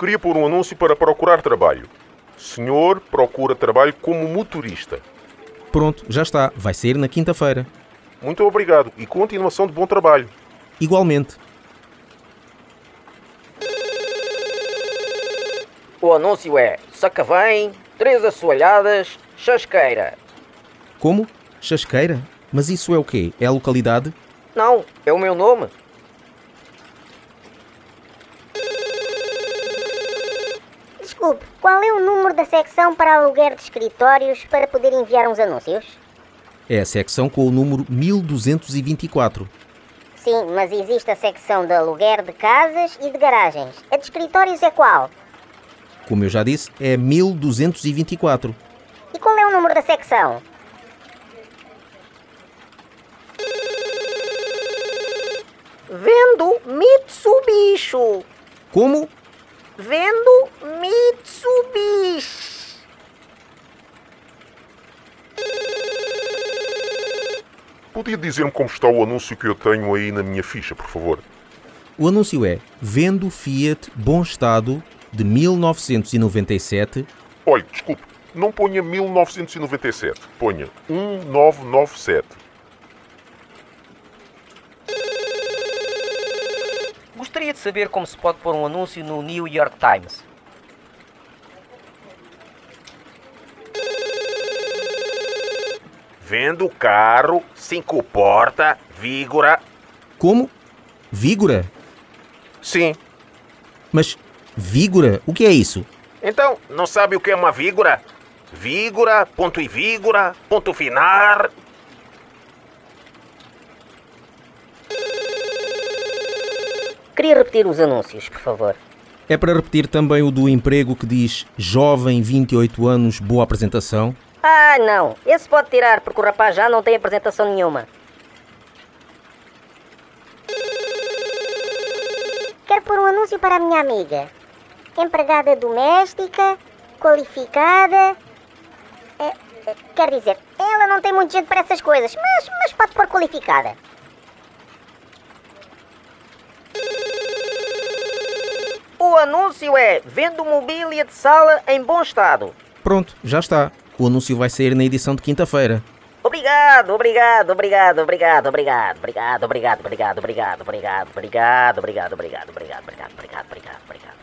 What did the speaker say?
Queria pôr um anúncio para procurar trabalho. Senhor procura trabalho como motorista. Pronto, já está. Vai sair na quinta-feira. Muito obrigado e continuação de bom trabalho. Igualmente. O anúncio é Sacavém, Três Assoalhadas, Chasqueira. Como? Chasqueira? Mas isso é o quê? É a localidade? Não, é o meu nome. Desculpe, qual é o número da secção para aluguer de escritórios para poder enviar uns anúncios? É a secção com o número 1224. Sim, mas existe a secção de aluguer de casas e de garagens. A de escritórios é qual? Como eu já disse, é 1224. E qual é o número da secção? Vendo Mitsubishi. Como? Vendo Mitsubishi. Podia dizer-me como está o anúncio que eu tenho aí na minha ficha, por favor? O anúncio é Vendo Fiat Bom Estado de 1997. Olhe, desculpe, não ponha 1997, ponha 1997. Gostaria de saber como se pode pôr um anúncio no New York Times. Vendo carro, cinco porta, Vígora. Como? Vígora? Sim. Mas Vígora? O que é isso? Então, não sabe o que é uma Vígora? Vígora, ponto e Vígora, ponto final. Queria repetir os anúncios, por favor. É para repetir também o do emprego que diz jovem, 28 anos, boa apresentação? Ah, não. Esse pode tirar, porque o rapaz já não tem apresentação nenhuma. Quero pôr um anúncio para a minha amiga. Empregada doméstica, qualificada. É, é, quer dizer, ela não tem muito jeito para essas coisas, mas, mas pode pôr qualificada. O anúncio é Vendo mobília de sala em bom estado. Pronto, já está. O anúncio vai sair na edição de quinta-feira. Obrigado, obrigado, obrigado, obrigado, obrigado, obrigado, obrigado, obrigado, obrigado, obrigado, obrigado, obrigado, obrigado, obrigado, obrigado, obrigado, obrigado.